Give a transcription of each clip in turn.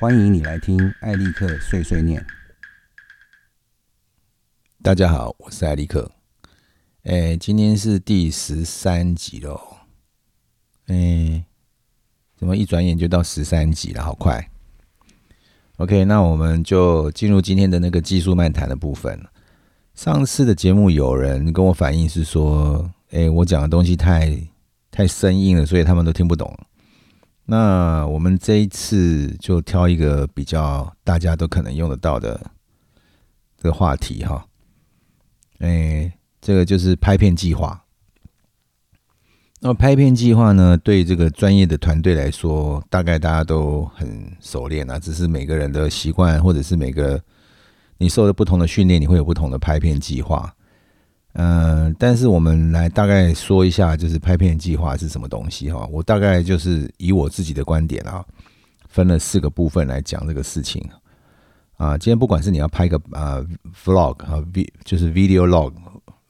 欢迎你来听艾利克碎碎念。大家好，我是艾利克。哎，今天是第十三集喽。哎，怎么一转眼就到十三集了？好快。OK，那我们就进入今天的那个技术漫谈的部分。上次的节目有人跟我反映是说，哎，我讲的东西太太生硬了，所以他们都听不懂。那我们这一次就挑一个比较大家都可能用得到的这个话题哈。哎，这个就是拍片计划。那么拍片计划呢，对这个专业的团队来说，大概大家都很熟练啊。只是每个人的习惯，或者是每个你受的不同的训练，你会有不同的拍片计划。嗯，但是我们来大概说一下，就是拍片计划是什么东西哈。我大概就是以我自己的观点啊，分了四个部分来讲这个事情啊。今天不管是你要拍个啊 vlog 啊 v 就是 video log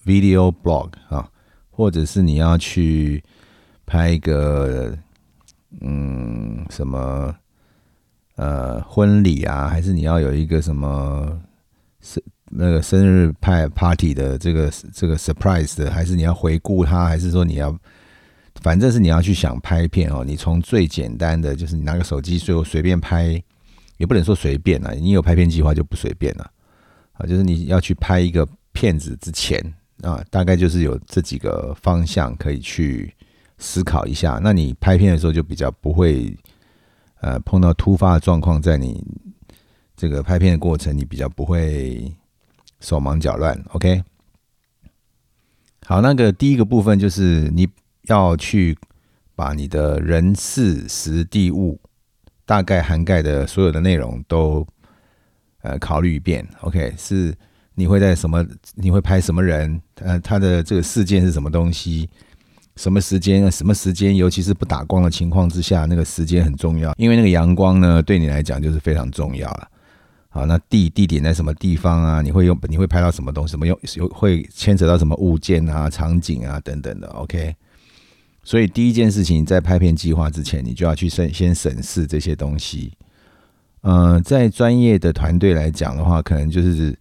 video blog 啊，或者是你要去拍一个嗯什么呃婚礼啊，还是你要有一个什么是。那个生日派 party 的这个这个 surprise 的，还是你要回顾它，还是说你要，反正是你要去想拍片哦。你从最简单的，就是你拿个手机，最后随便拍，也不能说随便了。你有拍片计划就不随便了啊。就是你要去拍一个片子之前啊，大概就是有这几个方向可以去思考一下。那你拍片的时候就比较不会呃碰到突发的状况，在你这个拍片的过程，你比较不会。手忙脚乱，OK。好，那个第一个部分就是你要去把你的人事时地物大概涵盖的所有的内容都呃考虑一遍，OK。是你会在什么？你会拍什么人？呃，他的这个事件是什么东西？什么时间？什么时间？尤其是不打光的情况之下，那个时间很重要，因为那个阳光呢，对你来讲就是非常重要了。好，那地地点在什么地方啊？你会用你会拍到什么东西？什么用有会牵扯到什么物件啊、场景啊等等的？OK。所以第一件事情，在拍片计划之前，你就要去审先审视这些东西。嗯，在专业的团队来讲的话，可能就是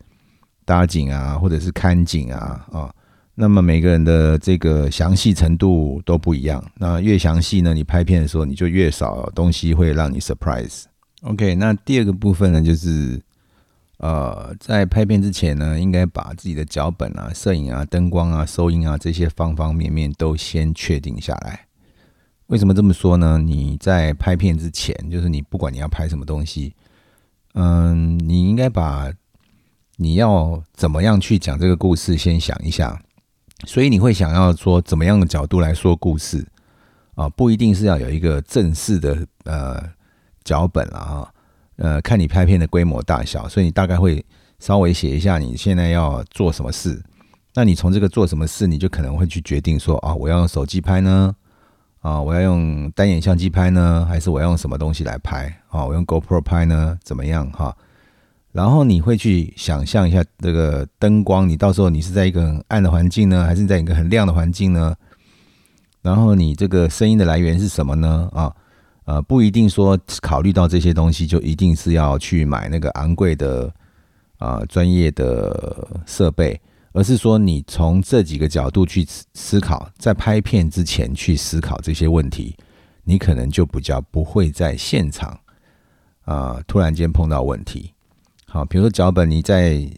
搭景啊，或者是看景啊啊。那么每个人的这个详细程度都不一样。那越详细呢，你拍片的时候，你就越少东西会让你 surprise。OK，那第二个部分呢，就是呃，在拍片之前呢，应该把自己的脚本啊、摄影啊、灯光啊、收音啊这些方方面面都先确定下来。为什么这么说呢？你在拍片之前，就是你不管你要拍什么东西，嗯，你应该把你要怎么样去讲这个故事先想一下。所以你会想要说怎么样的角度来说故事啊？不一定是要有一个正式的呃。脚本了啊，呃，看你拍片的规模大小，所以你大概会稍微写一下你现在要做什么事。那你从这个做什么事，你就可能会去决定说啊，我要用手机拍呢，啊，我要用单眼相机拍呢，还是我要用什么东西来拍啊？我用 GoPro 拍呢，怎么样哈？然后你会去想象一下这个灯光，你到时候你是在一个很暗的环境呢，还是在一个很亮的环境呢？然后你这个声音的来源是什么呢？啊？呃，不一定说考虑到这些东西就一定是要去买那个昂贵的啊专业的设备，而是说你从这几个角度去思考，在拍片之前去思考这些问题，你可能就比较不会在现场啊突然间碰到问题。好，比如说脚本，你在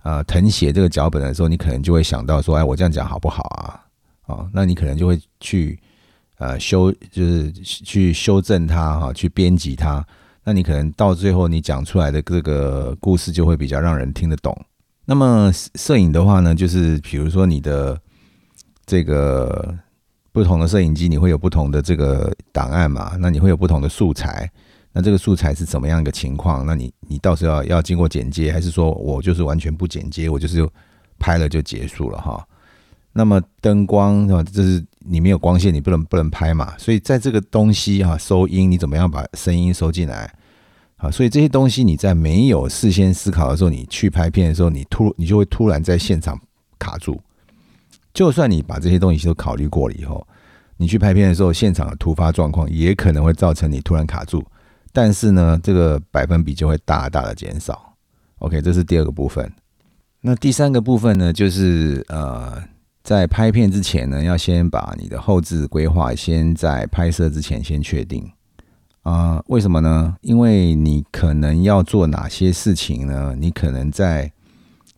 啊誊写这个脚本的时候，你可能就会想到说，哎，我这样讲好不好啊？啊，那你可能就会去。呃，修就是去修正它哈，去编辑它。那你可能到最后你讲出来的这个故事就会比较让人听得懂。那么摄影的话呢，就是比如说你的这个不同的摄影机，你会有不同的这个档案嘛？那你会有不同的素材。那这个素材是怎么样一个情况？那你你到时候要要经过剪接，还是说我就是完全不剪接，我就是拍了就结束了哈？那么灯光啊，这是你没有光线，你不能不能拍嘛。所以在这个东西啊，收音你怎么样把声音收进来啊？所以这些东西你在没有事先思考的时候，你去拍片的时候，你突你就会突然在现场卡住。就算你把这些东西都考虑过了以后，你去拍片的时候，现场的突发状况也可能会造成你突然卡住。但是呢，这个百分比就会大大的减少。OK，这是第二个部分。那第三个部分呢，就是呃，在拍片之前呢，要先把你的后置规划先在拍摄之前先确定。啊，为什么呢？因为你可能要做哪些事情呢？你可能在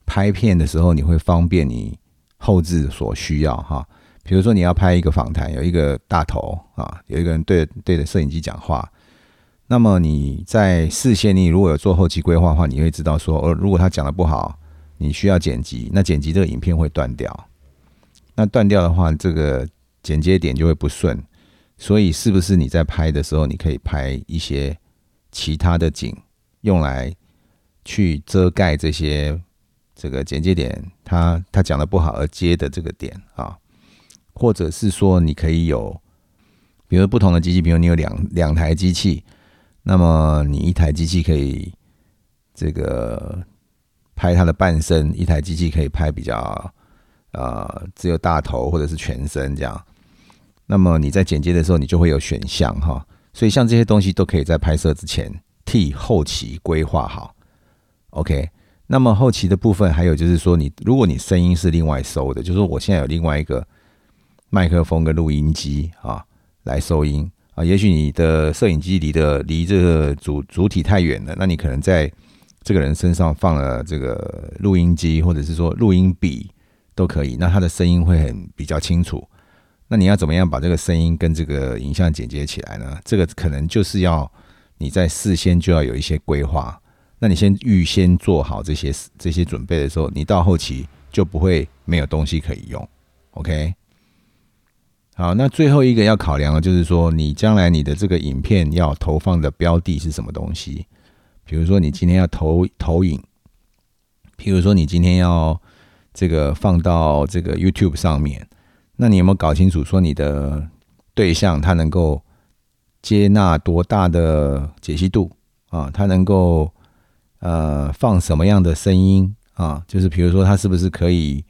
拍片的时候，你会方便你后置所需要哈。比如说你要拍一个访谈，有一个大头啊，有一个人对对着摄影机讲话，那么你在事先你如果有做后期规划的话，你会知道说，呃，如果他讲的不好，你需要剪辑，那剪辑这个影片会断掉。那断掉的话，这个剪接点就会不顺。所以，是不是你在拍的时候，你可以拍一些其他的景，用来去遮盖这些这个剪接点，他他讲的不好而接的这个点啊？或者是说，你可以有，比如不同的机器，比如你有两两台机器，那么你一台机器可以这个拍它的半身，一台机器可以拍比较呃只有大头或者是全身这样。那么你在剪接的时候，你就会有选项哈，所以像这些东西都可以在拍摄之前替后期规划好。OK，那么后期的部分还有就是说，你如果你声音是另外收的，就是我现在有另外一个麦克风跟录音机啊来收音啊，也许你的摄影机离的离这个主主体太远了，那你可能在这个人身上放了这个录音机或者是说录音笔都可以，那它的声音会很比较清楚。那你要怎么样把这个声音跟这个影像剪接起来呢？这个可能就是要你在事先就要有一些规划。那你先预先做好这些这些准备的时候，你到后期就不会没有东西可以用。OK，好，那最后一个要考量的就是说，你将来你的这个影片要投放的标的是什么东西？比如说你今天要投投影，譬如说你今天要这个放到这个 YouTube 上面。那你有没有搞清楚，说你的对象他能够接纳多大的解析度啊？他能够呃放什么样的声音啊？就是比如说，他是不是可以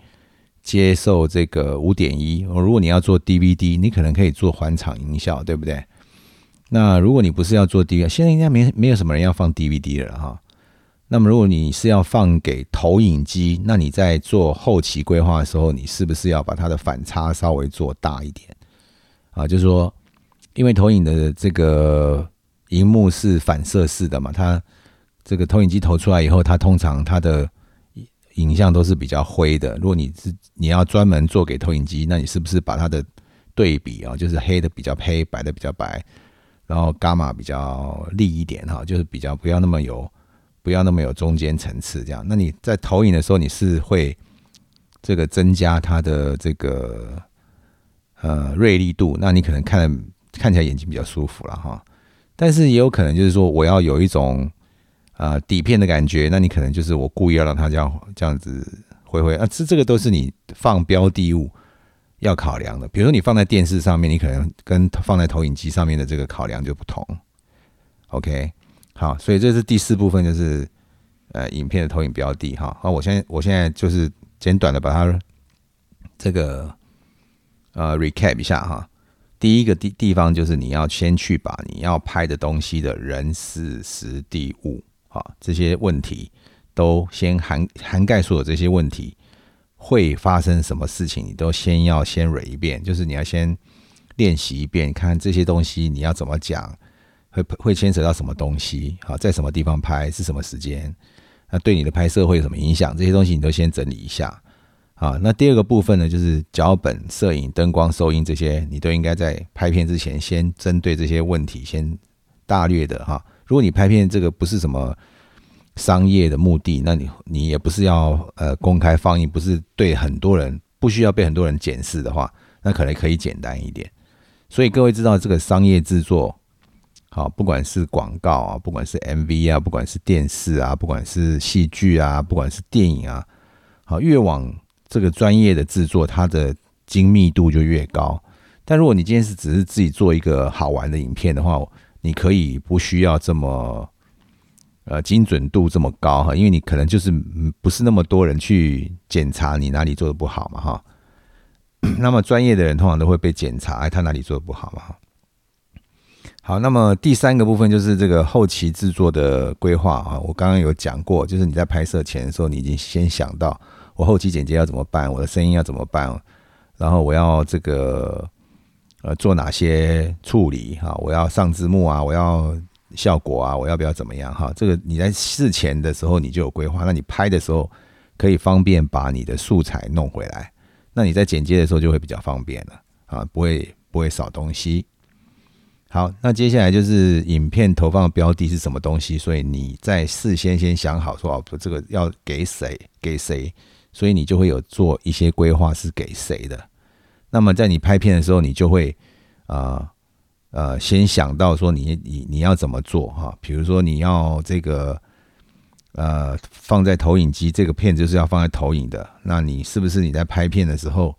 接受这个五点一？如果你要做 DVD，你可能可以做环场音效，对不对？那如果你不是要做 DVD，现在应该没没有什么人要放 DVD 了哈。那么，如果你是要放给投影机，那你在做后期规划的时候，你是不是要把它的反差稍微做大一点啊？就是说，因为投影的这个荧幕是反射式的嘛，它这个投影机投出来以后，它通常它的影像都是比较灰的。如果你是你要专门做给投影机，那你是不是把它的对比啊，就是黑的比较黑，白的比较白，然后伽马比较利一点哈，就是比较不要那么有。不要那么有中间层次，这样。那你在投影的时候，你是会这个增加它的这个呃锐利度，那你可能看看起来眼睛比较舒服了哈。但是也有可能就是说，我要有一种呃底片的感觉，那你可能就是我故意要让它这样这样子灰灰啊。这这个都是你放标的物要考量的。比如说你放在电视上面，你可能跟放在投影机上面的这个考量就不同。OK。好，所以这是第四部分，就是呃，影片的投影标的哈。好，我现在我现在就是简短的把它这个呃 recap 一下哈。第一个地地方就是你要先去把你要拍的东西的人事时地物啊这些问题都先涵涵盖所有这些问题会发生什么事情，你都先要先蕊一遍，就是你要先练习一遍，看这些东西你要怎么讲。会会牵扯到什么东西？好，在什么地方拍？是什么时间？那对你的拍摄会有什么影响？这些东西你都先整理一下。啊，那第二个部分呢，就是脚本、摄影、灯光、收音这些，你都应该在拍片之前先针对这些问题先大略的哈。如果你拍片这个不是什么商业的目的，那你你也不是要呃公开放映，不是对很多人不需要被很多人检视的话，那可能可以简单一点。所以各位知道这个商业制作。好，不管是广告啊，不管是 MV 啊，不管是电视啊，不管是戏剧啊，不管是电影啊，好，越往这个专业的制作，它的精密度就越高。但如果你今天是只是自己做一个好玩的影片的话，你可以不需要这么呃精准度这么高哈，因为你可能就是不是那么多人去检查你哪里做的不好嘛哈。那么专业的人通常都会被检查，哎，他哪里做的不好嘛。好，那么第三个部分就是这个后期制作的规划啊。我刚刚有讲过，就是你在拍摄前的时候，你已经先想到我后期剪接要怎么办，我的声音要怎么办，然后我要这个呃做哪些处理哈，我要上字幕啊，我要效果啊，我要不要怎么样哈？这个你在事前的时候你就有规划，那你拍的时候可以方便把你的素材弄回来，那你在剪接的时候就会比较方便了啊，不会不会少东西。好，那接下来就是影片投放的标的是什么东西？所以你在事先先想好说哦，这个要给谁给谁，所以你就会有做一些规划是给谁的。那么在你拍片的时候，你就会啊呃先想到说你你你要怎么做哈？比如说你要这个呃放在投影机，这个片就是要放在投影的，那你是不是你在拍片的时候？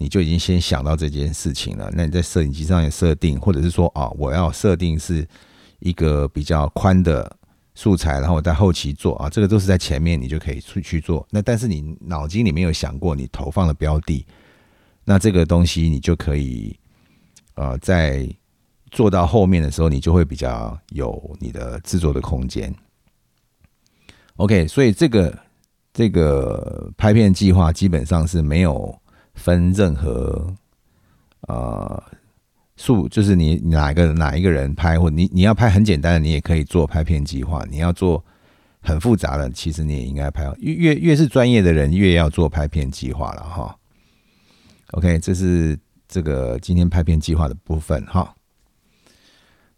你就已经先想到这件事情了。那你在摄影机上也设定，或者是说啊，我要设定是一个比较宽的素材，然后我在后期做啊，这个都是在前面你就可以去去做。那但是你脑筋里面有想过你投放的标的，那这个东西你就可以呃在做到后面的时候，你就会比较有你的制作的空间。OK，所以这个这个拍片计划基本上是没有。分任何呃数，就是你哪一个哪一个人拍，或你你要拍很简单的，你也可以做拍片计划。你要做很复杂的，其实你也应该拍。越越越是专业的人，越要做拍片计划了哈。OK，这是这个今天拍片计划的部分哈。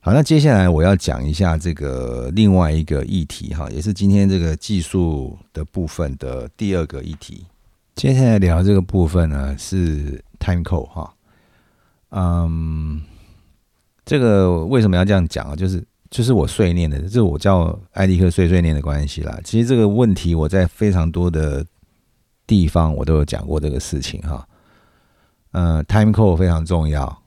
好，那接下来我要讲一下这个另外一个议题哈，也是今天这个技术的部分的第二个议题。接下来聊这个部分呢，是 time code 哈，嗯，这个为什么要这样讲啊？就是就是我碎念的，这我叫艾利克碎碎念的关系啦。其实这个问题我在非常多的地方我都有讲过这个事情哈。嗯，time code 非常重要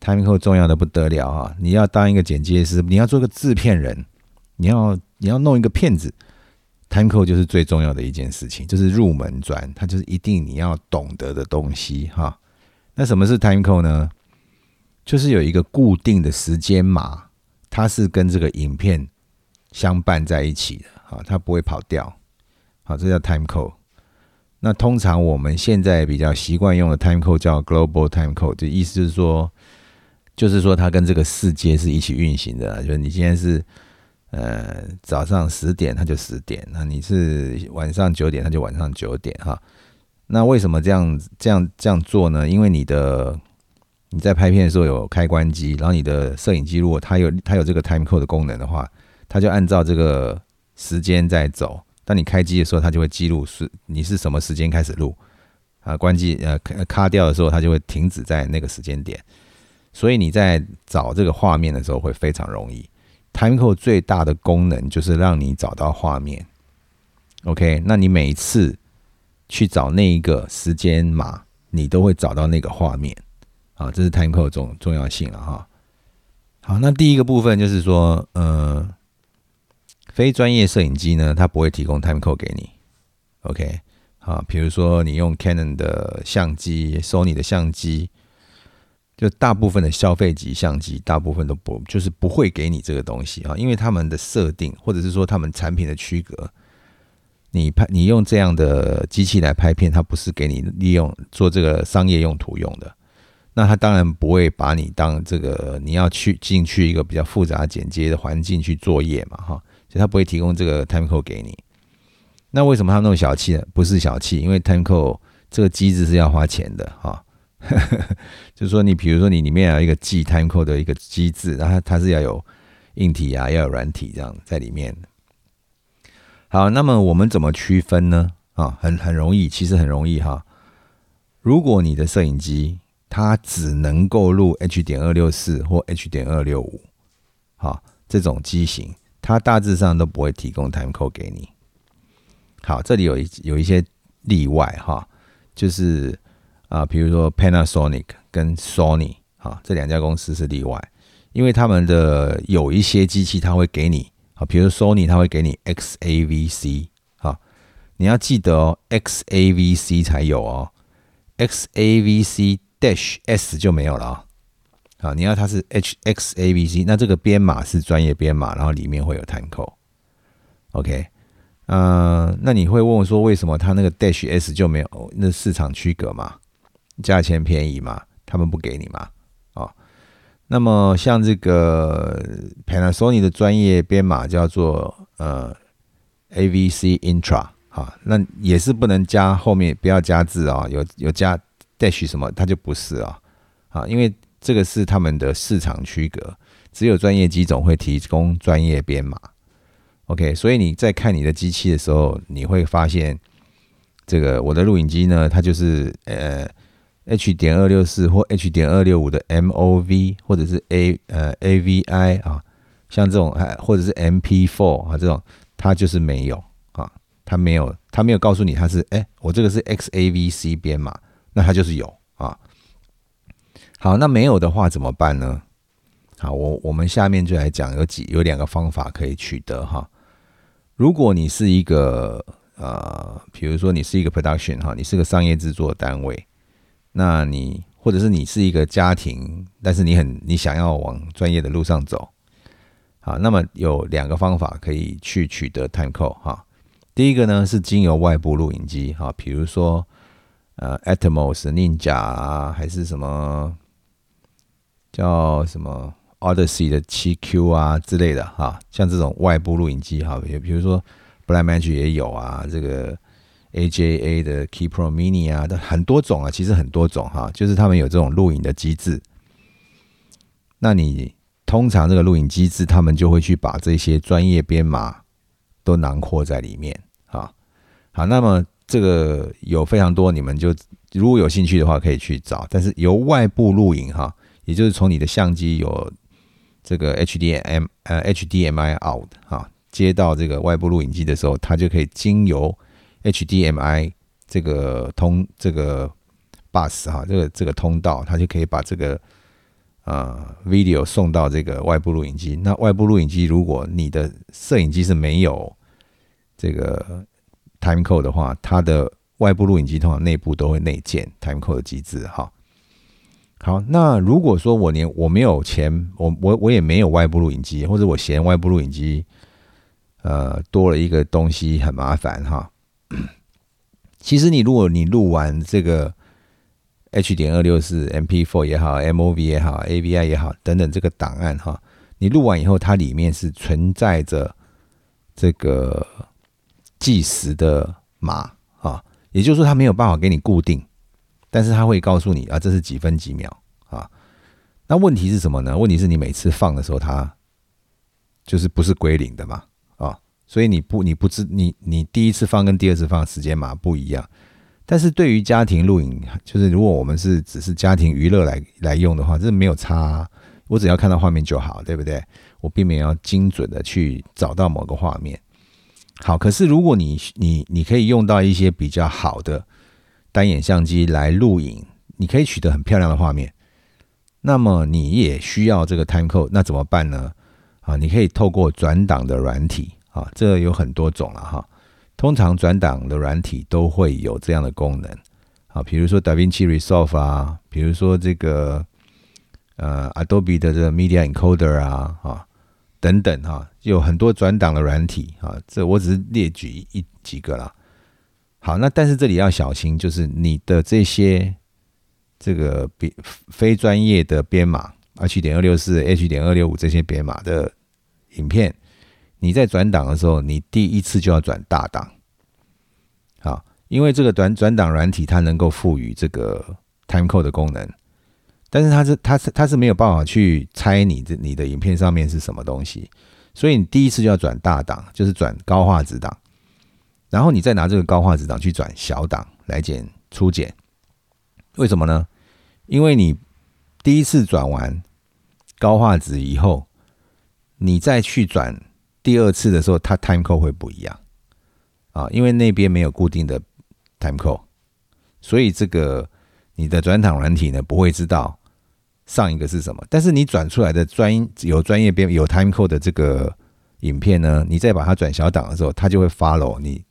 ，time code 重要的不得了啊！你要当一个剪接师，你要做个制片人，你要你要弄一个片子。Time code 就是最重要的一件事情，就是入门砖，它就是一定你要懂得的东西哈。那什么是 time code 呢？就是有一个固定的时间码，它是跟这个影片相伴在一起的哈，它不会跑掉。好，这叫 time code。那通常我们现在比较习惯用的 time code 叫 global time code，就意思就是说，就是说它跟这个世界是一起运行的，就是你现在是。呃，早上十点它就十点，那你是晚上九点它就晚上九点哈。那为什么这样这样这样做呢？因为你的你在拍片的时候有开关机，然后你的摄影机如果它有它有这个 time code 的功能的话，它就按照这个时间在走。当你开机的时候，它就会记录是你是什么时间开始录啊，关机呃卡掉的时候，它就会停止在那个时间点。所以你在找这个画面的时候会非常容易。Timecode 最大的功能就是让你找到画面，OK？那你每一次去找那一个时间码，你都会找到那个画面，啊，这是 Timecode 重重要性了哈。好，那第一个部分就是说，呃，非专业摄影机呢，它不会提供 Timecode 给你，OK？好，比如说你用 Canon 的相机、Sony 的相机。就大部分的消费级相机，大部分都不就是不会给你这个东西啊，因为他们的设定，或者是说他们产品的区隔，你拍你用这样的机器来拍片，它不是给你利用做这个商业用途用的，那他当然不会把你当这个你要去进去一个比较复杂剪接的环境去作业嘛，哈，所以他不会提供这个 time code 给你。那为什么他那么小气呢？不是小气，因为 time code 这个机子是要花钱的，哈。就是说，你比如说，你里面有一个记 time code 的一个机制，然后它是要有硬体啊，要有软体这样在里面。好，那么我们怎么区分呢？啊，很很容易，其实很容易哈。如果你的摄影机它只能够录 H 点二六四或 H 点二六五，好，这种机型，它大致上都不会提供 time code 给你。好，这里有一有一些例外哈，就是。啊，比如说 Panasonic 跟 Sony 啊，这两家公司是例外，因为他们的有一些机器，它会给你啊，比如 Sony 它会给你 XAVC 啊，你要记得哦，XAVC 才有哦，XAVC Dash S 就没有了啊。啊，你要它是 H X A V C，那这个编码是专业编码，然后里面会有 time code，OK，呃，那你会问我说，为什么它那个 Dash S 就没有？那市场区隔嘛，价钱便宜嘛，他们不给你嘛，哦，那么像这个 Panasonic 的专业编码叫做呃 A V C Intra，哈，那也是不能加后面不要加字啊，有有加 Dash 什么，它就不是啊，啊，因为。这个是他们的市场区隔，只有专业机种会提供专业编码。OK，所以你在看你的机器的时候，你会发现，这个我的录影机呢，它就是呃 H 点二六四或 H 点二六五的 MOV，或者是 A 呃 AVI 啊，像这种还或者是 MP4 啊这种，它就是没有啊，它没有，它没有告诉你它是哎，我这个是 XAVC 编码，那它就是有啊。好，那没有的话怎么办呢？好，我我们下面就来讲有几有两个方法可以取得哈。如果你是一个呃，比如说你是一个 production 哈，你是个商业制作单位，那你或者是你是一个家庭，但是你很你想要往专业的路上走，好，那么有两个方法可以去取得 time code 哈。第一个呢是经由外部录影机哈，比如说呃 Atmos、宁甲啊，还是什么。叫什么 Odyssey 的七 Q 啊之类的哈，像这种外部录影机哈，也比如说 Blackmagic 也有啊，这个 AJA 的 Key Pro Mini 啊，的很多种啊，其实很多种哈，就是他们有这种录影的机制。那你通常这个录影机制，他们就会去把这些专业编码都囊括在里面啊。好，那么这个有非常多，你们就如果有兴趣的话，可以去找。但是由外部录影哈。也就是从你的相机有这个 H D M 呃 HDMI out 哈，接到这个外部录影机的时候，它就可以经由 HDMI 这个通这个 bus 哈，这个这个通道，它就可以把这个呃 video 送到这个外部录影机。那外部录影机如果你的摄影机是没有这个 time code 的话，它的外部录影机通常内部都会内建 time code 的机制哈。好，那如果说我连我没有钱，我我我也没有外部录影机，或者我嫌外部录影机，呃，多了一个东西很麻烦哈。其实你如果你录完这个 H 点二六四 MP4 也好，MOV 也好，AVI 也好等等这个档案哈，你录完以后，它里面是存在着这个计时的码啊，也就是说它没有办法给你固定。但是他会告诉你啊，这是几分几秒啊？那问题是什么呢？问题是你每次放的时候，它就是不是归零的嘛？所以你不你不知你你第一次放跟第二次放时间码不一样。但是对于家庭录影，就是如果我们是只是家庭娱乐来来用的话，这没有差。我只要看到画面就好，对不对？我并没有要精准的去找到某个画面。好，可是如果你你你可以用到一些比较好的。单眼相机来录影，你可以取得很漂亮的画面。那么你也需要这个 time code，那怎么办呢？啊，你可以透过转档的软体啊，这有很多种了哈。通常转档的软体都会有这样的功能啊，比如说 DaVinci Resolve 啊，比如说这个呃 Adobe 的这个 Media Encoder 啊啊等等哈，有很多转档的软体啊。这我只是列举一几个啦。好，那但是这里要小心，就是你的这些这个编非专业的编码，H 点二六四、H 点二六五这些编码的影片，你在转档的时候，你第一次就要转大档。好，因为这个转转档软体它能够赋予这个 time code 的功能，但是它是它是它是没有办法去猜你的你的影片上面是什么东西，所以你第一次就要转大档，就是转高画质档。然后你再拿这个高画质档去转小档来剪初剪，为什么呢？因为你第一次转完高画质以后，你再去转第二次的时候，它 time code 会不一样啊，因为那边没有固定的 time code，所以这个你的转场软体呢不会知道上一个是什么。但是你转出来的专有专业编有 time code 的这个影片呢，你再把它转小档的时候，它就会 follow 你。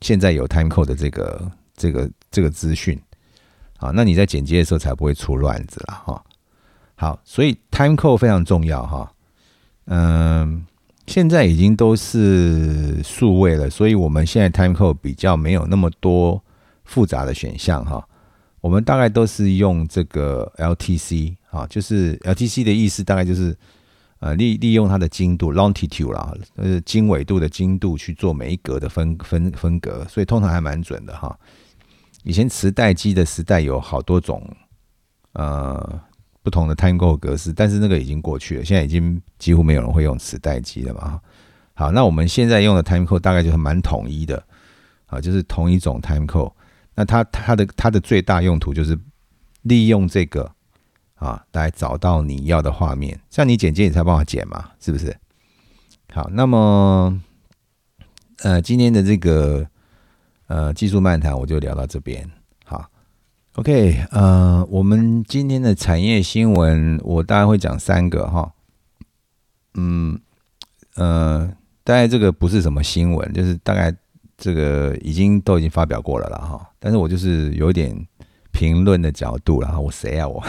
现在有 time code 的这个这个这个资讯，啊，那你在剪接的时候才不会出乱子了哈。好，所以 time code 非常重要哈。嗯，现在已经都是数位了，所以我们现在 time code 比较没有那么多复杂的选项哈。我们大概都是用这个 LTC 啊，就是 LTC 的意思大概就是呃利利用它的精度 longitude 啦，呃经纬度的精度去做每一格的分分分格，所以通常还蛮准的哈。以前磁带机的时代有好多种呃不同的 time code 格式，但是那个已经过去了，现在已经几乎没有人会用磁带机了嘛。好，那我们现在用的 time code 大概就是蛮统一的啊，就是同一种 time code。那它它的它的最大用途就是利用这个啊来找到你要的画面，像你剪接你才办法剪嘛，是不是？好，那么呃今天的这个呃技术漫谈我就聊到这边。，OK，呃我们今天的产业新闻我大概会讲三个哈，嗯呃大概这个不是什么新闻，就是大概。这个已经都已经发表过了了哈，但是我就是有点评论的角度了哈，我谁啊我？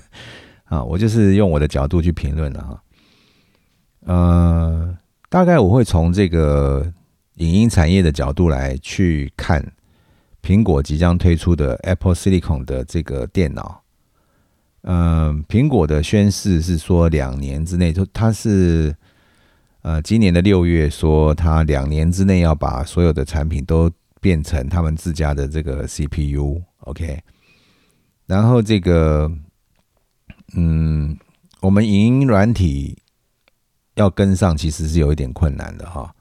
啊，我就是用我的角度去评论了哈，呃，大概我会从这个影音产业的角度来去看苹果即将推出的 Apple Silicon 的这个电脑，嗯，苹果的宣誓是说两年之内就它是。呃，今年的六月说，他两年之内要把所有的产品都变成他们自家的这个 CPU，OK。然后这个，嗯，我们影音软体要跟上，其实是有一点困难的哈。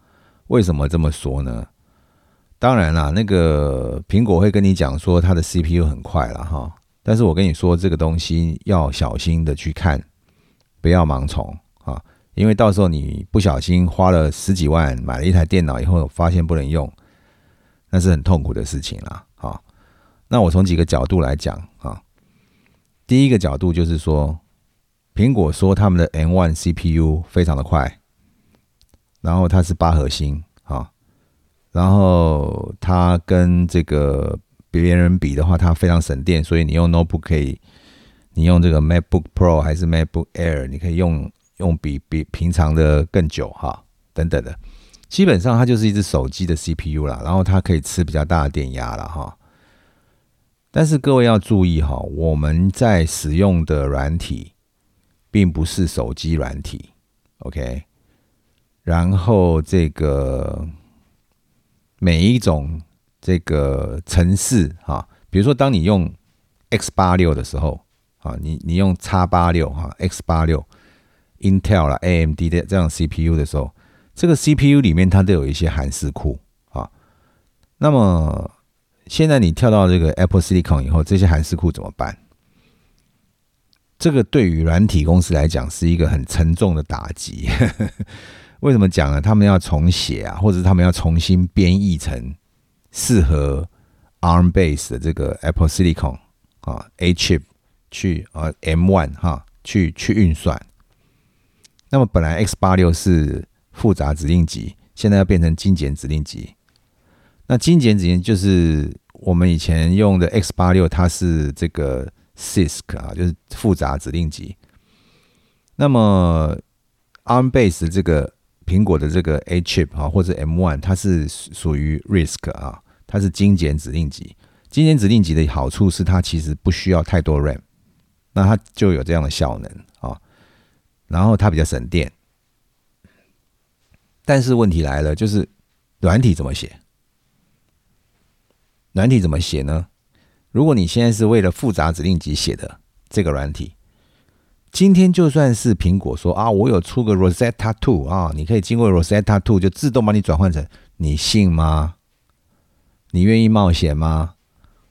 为什么这么说呢？当然啦，那个苹果会跟你讲说它的 CPU 很快了哈，但是我跟你说这个东西要小心的去看，不要盲从啊。因为到时候你不小心花了十几万买了一台电脑以后，发现不能用，那是很痛苦的事情啦。好，那我从几个角度来讲啊。第一个角度就是说，苹果说他们的 M1 CPU 非常的快，然后它是八核心，然后它跟这个别人比的话，它非常省电，所以你用 Notebook 可以，你用这个 MacBook Pro 还是 MacBook Air，你可以用。用比比平常的更久哈，等等的，基本上它就是一只手机的 CPU 啦，然后它可以吃比较大的电压了哈。但是各位要注意哈，我们在使用的软体并不是手机软体，OK？然后这个每一种这个城市哈，比如说当你用 X 八六的时候啊，你你用叉八六哈，X 八六。Intel 啦，AMD 的这样 CPU 的时候，这个 CPU 里面它都有一些函式库啊。那么现在你跳到这个 Apple Silicon 以后，这些函式库怎么办？这个对于软体公司来讲是一个很沉重的打击。为什么讲呢？他们要重写啊，或者他们要重新编译成适合 ARM base 的这个 Apple Silicon 啊 A chip 去啊 M1 哈去去运算。那么本来 X 八六是复杂指令集，现在要变成精简指令集。那精简指令就是我们以前用的 X 八六，它是这个 CISC 啊，就是复杂指令集。那么 ARM base 这个苹果的这个 A chip 啊，或者 M one，它是属于 RISC 啊，它是精简指令集。精简指令集的好处是它其实不需要太多 RAM，那它就有这样的效能啊。然后它比较省电，但是问题来了，就是软体怎么写？软体怎么写呢？如果你现在是为了复杂指令集写的这个软体，今天就算是苹果说啊，我有出个 Rosetta Two 啊，你可以经过 Rosetta Two 就自动帮你转换成，你信吗？你愿意冒险吗？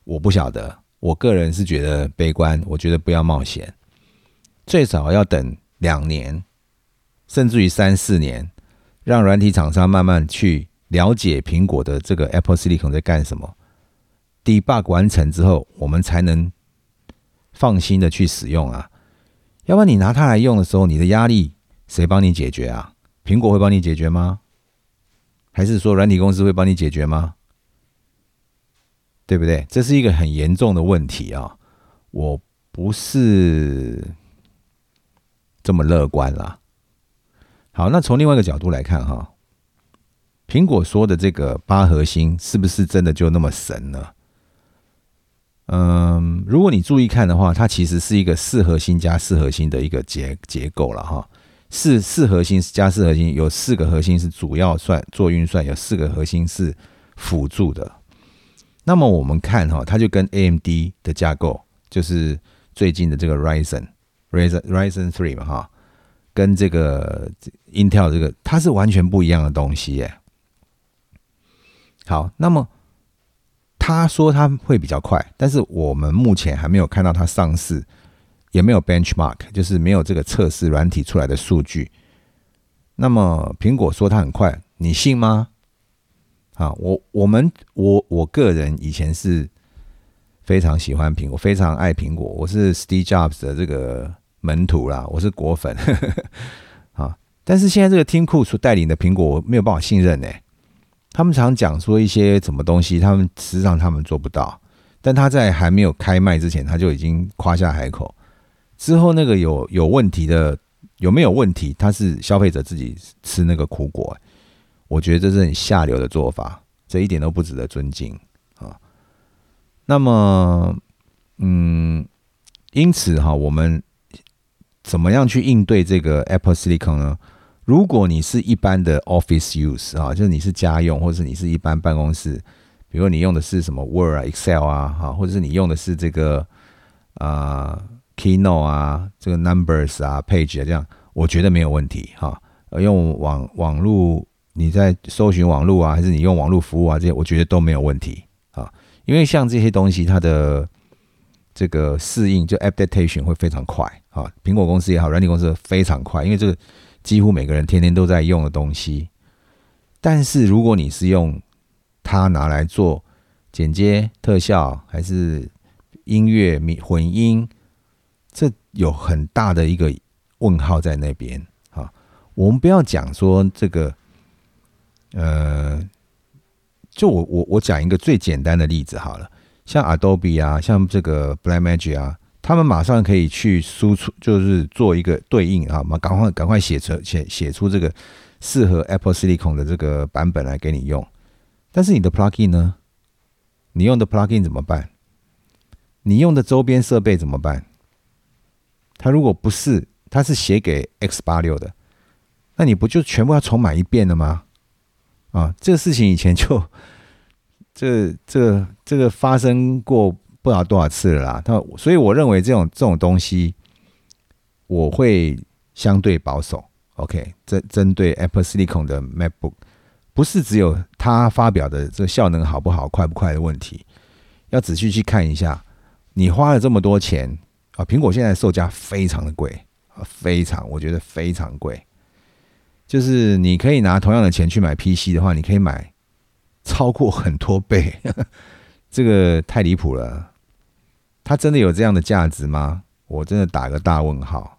我不晓得，我个人是觉得悲观，我觉得不要冒险，最少要等。两年，甚至于三四年，让软体厂商慢慢去了解苹果的这个 Apple Silicon 在干什么，debug 完成之后，我们才能放心的去使用啊。要不然你拿它来用的时候，你的压力谁帮你解决啊？苹果会帮你解决吗？还是说软体公司会帮你解决吗？对不对？这是一个很严重的问题啊！我不是。这么乐观啦。好，那从另外一个角度来看哈，苹果说的这个八核心是不是真的就那么神呢？嗯，如果你注意看的话，它其实是一个四核心加四核心的一个结结构了哈。四四核心加四核心，有四个核心是主要算做运算，有四个核心是辅助的。那么我们看哈，它就跟 AMD 的架构，就是最近的这个 Ryzen Ryzen Ryzen Three 嘛哈，跟这个 Intel 这个，它是完全不一样的东西耶。好，那么。他说他会比较快，但是我们目前还没有看到它上市，也没有 benchmark，就是没有这个测试软体出来的数据。那么苹果说它很快，你信吗？啊，我我们我我个人以前是非常喜欢苹果，非常爱苹果，我是 Steve Jobs 的这个门徒啦，我是果粉。啊，但是现在这个 Tim Cook 所带领的苹果，我没有办法信任呢。他们常讲说一些什么东西，他们实际上他们做不到，但他在还没有开卖之前，他就已经夸下海口。之后那个有有问题的有没有问题？他是消费者自己吃那个苦果，我觉得这是很下流的做法，这一点都不值得尊敬啊。那么，嗯，因此哈，我们怎么样去应对这个 Apple Silicon 呢？如果你是一般的 Office use 啊，就是你是家用，或者是你是一般办公室，比如你用的是什么 Word 啊、Excel 啊，哈，或者是你用的是这个啊 Keynote 啊、这个 Numbers 啊、Page 啊，这样我觉得没有问题哈。用网网络你在搜寻网络啊，还是你用网络服务啊，这些我觉得都没有问题啊。因为像这些东西，它的这个适应就 Adaptation 会非常快啊。苹果公司也好，软件公司非常快，因为这个。几乎每个人天天都在用的东西，但是如果你是用它拿来做剪接、特效，还是音乐、混音，这有很大的一个问号在那边啊。我们不要讲说这个，呃，就我我我讲一个最简单的例子好了，像 Adobe 啊，像这个 Blackmagic 啊。他们马上可以去输出，就是做一个对应啊，嘛，赶快赶快写成写写出这个适合 Apple Silicon 的这个版本来给你用。但是你的 Plugin 呢？你用的 Plugin 怎么办？你用的周边设备怎么办？它如果不是，它是写给 X 八六的，那你不就全部要重买一遍了吗？啊，这个事情以前就这这这个发生过。不知道多少次了啦，他所以我认为这种这种东西，我会相对保守。OK，针针对 Apple Silicon 的 MacBook，不是只有它发表的这个效能好不好、快不快的问题，要仔细去看一下。你花了这么多钱啊，苹果现在售价非常的贵啊，非常，我觉得非常贵。就是你可以拿同样的钱去买 PC 的话，你可以买超过很多倍，这个太离谱了。它真的有这样的价值吗？我真的打个大问号。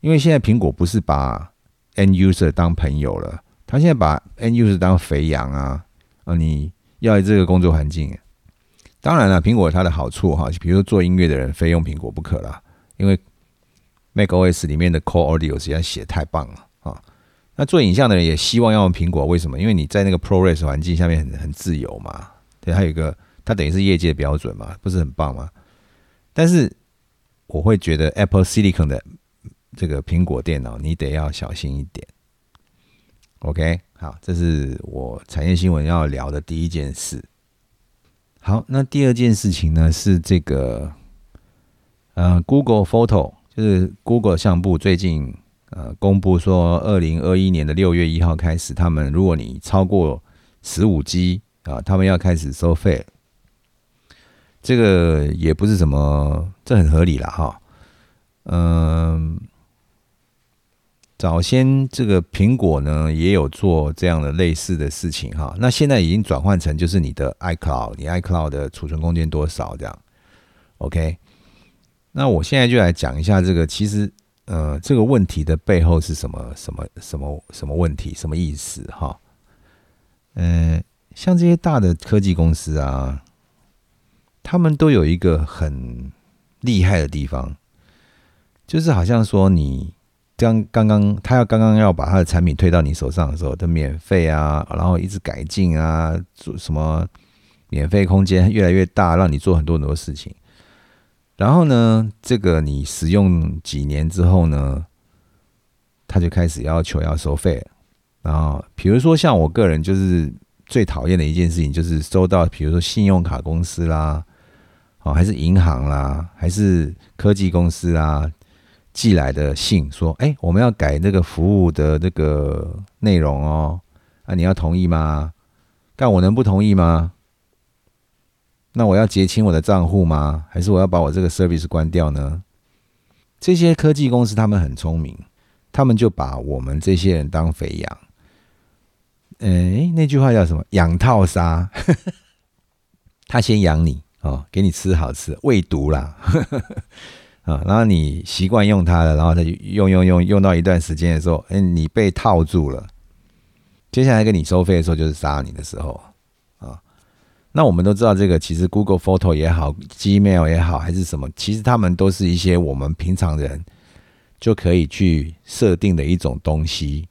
因为现在苹果不是把 end user 当朋友了，他现在把 end user 当肥羊啊！啊，你要这个工作环境，当然了，苹果有它的好处哈，比如说做音乐的人非用苹果不可啦，因为 macOS 里面的 Core Audio 实在写太棒了啊。那做影像的人也希望要用苹果，为什么？因为你在那个 ProRes 环境下面很很自由嘛。对，还有一个，它等于是业界标准嘛，不是很棒吗？但是我会觉得 Apple Silicon 的这个苹果电脑，你得要小心一点。OK，好，这是我产业新闻要聊的第一件事。好，那第二件事情呢是这个呃，Google Photo，就是 Google 相簿最近呃公布说，二零二一年的六月一号开始，他们如果你超过十五 G 啊，他们要开始收费。这个也不是什么，这很合理了哈。嗯，早先这个苹果呢也有做这样的类似的事情哈。那现在已经转换成就是你的 iCloud，你 iCloud 的储存空间多少这样？OK。那我现在就来讲一下这个，其实呃这个问题的背后是什么什么什么什么问题，什么意思哈？嗯，像这些大的科技公司啊。他们都有一个很厉害的地方，就是好像说你刚刚刚他要刚刚要把他的产品推到你手上的时候，的免费啊，然后一直改进啊，做什么免费空间越来越大，让你做很多很多事情。然后呢，这个你使用几年之后呢，他就开始要求要收费。然后，比如说像我个人就是最讨厌的一件事情，就是收到比如说信用卡公司啦，哦，还是银行啦，还是科技公司啦寄来的信，说，哎，我们要改那个服务的那个内容哦，啊，你要同意吗？但我能不同意吗？那我要结清我的账户吗？还是我要把我这个 service 关掉呢？这些科技公司他们很聪明，他们就把我们这些人当肥羊。哎，那句话叫什么？养套杀。他先养你哦，给你吃好吃，喂毒啦。啊，然后你习惯用它了，然后它就用用用用到一段时间的时候，哎，你被套住了。接下来跟你收费的时候，就是杀你的时候啊。那我们都知道，这个其实 Google Photo 也好，Gmail 也好，还是什么，其实他们都是一些我们平常人就可以去设定的一种东西，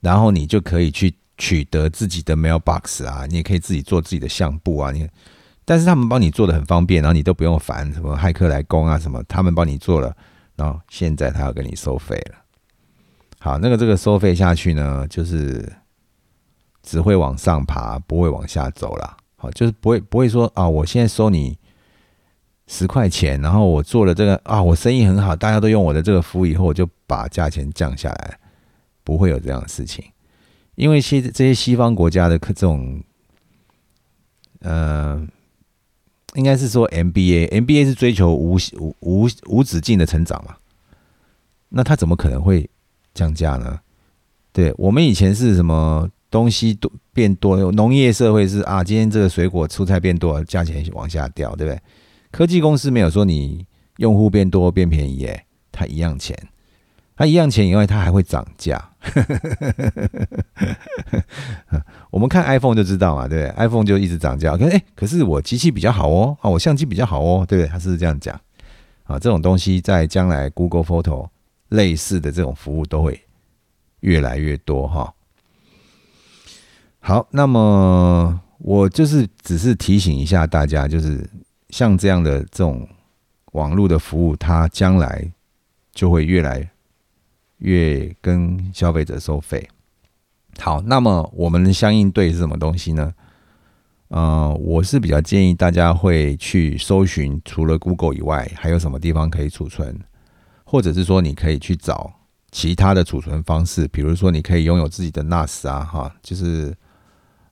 然后你就可以去取得自己的 Mailbox 啊，你也可以自己做自己的相簿啊，你，但是他们帮你做的很方便，然后你都不用烦什么骇客来攻啊什么，他们帮你做了，然后现在他要跟你收费了。好，那个这个收费下去呢，就是只会往上爬，不会往下走了。好，就是不会不会说啊，我现在收你十块钱，然后我做了这个啊，我生意很好，大家都用我的这个服务以后，我就把价钱降下来，不会有这样的事情，因为西这些西方国家的这种，呃，应该是说 MBA，MBA 是追求无无无无止境的成长嘛，那他怎么可能会降价呢？对我们以前是什么？东西多变多，农业社会是啊，今天这个水果蔬菜变多，价钱往下掉，对不对？科技公司没有说你用户变多变便宜，哎，它一样钱，它一样钱以外，它还会涨价。我们看 iPhone 就知道嘛，对不对？iPhone 就一直涨价，可是哎，可是我机器比较好哦，啊，我相机比较好哦，对不对？他是这样讲啊，这种东西在将来 Google Photo 类似的这种服务都会越来越多哈。好，那么我就是只是提醒一下大家，就是像这样的这种网络的服务，它将来就会越来越跟消费者收费。好，那么我们的相应对是什么东西呢？呃，我是比较建议大家会去搜寻，除了 Google 以外，还有什么地方可以储存，或者是说你可以去找其他的储存方式，比如说你可以拥有自己的 NAS 啊，哈，就是。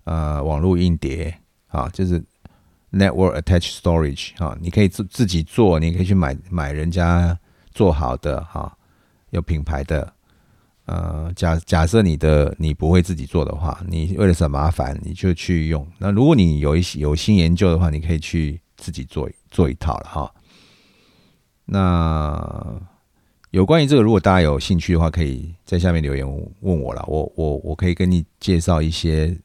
呃，网络硬碟啊，就是 network attached storage 啊，你可以自自己做，你可以去买买人家做好的哈，有品牌的。呃，假假设你的你不会自己做的话，你为了省麻烦，你就去用。那如果你有一些有心研究的话，你可以去自己做做一套了哈。那有关于这个，如果大家有兴趣的话，可以在下面留言问我了，我我我可以跟你介绍一些。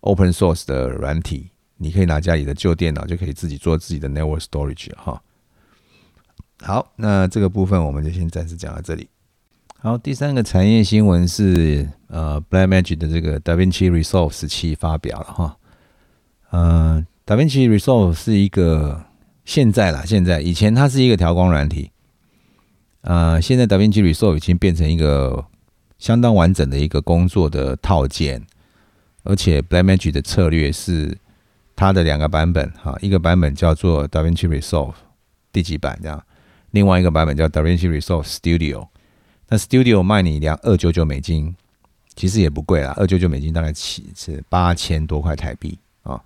Open source 的软体，你可以拿家里的旧电脑就可以自己做自己的 network storage 哈。好，那这个部分我们就先暂时讲到这里。好，第三个产业新闻是呃，Blackmagic 的这个 DaVinci Resolve 十七发表了哈。嗯，DaVinci Resolve 是一个现在啦，现在以前它是一个调光软体，呃，现在 DaVinci Resolve 已经变成一个相当完整的一个工作的套件。而且 Blackmagic 的策略是它的两个版本哈，一个版本叫做 DaVinci Resolve 第几版这样，另外一个版本叫 DaVinci Resolve Studio。那 Studio 卖你两二九九美金，其实也不贵啦，二九九美金大概起是八千多块台币啊。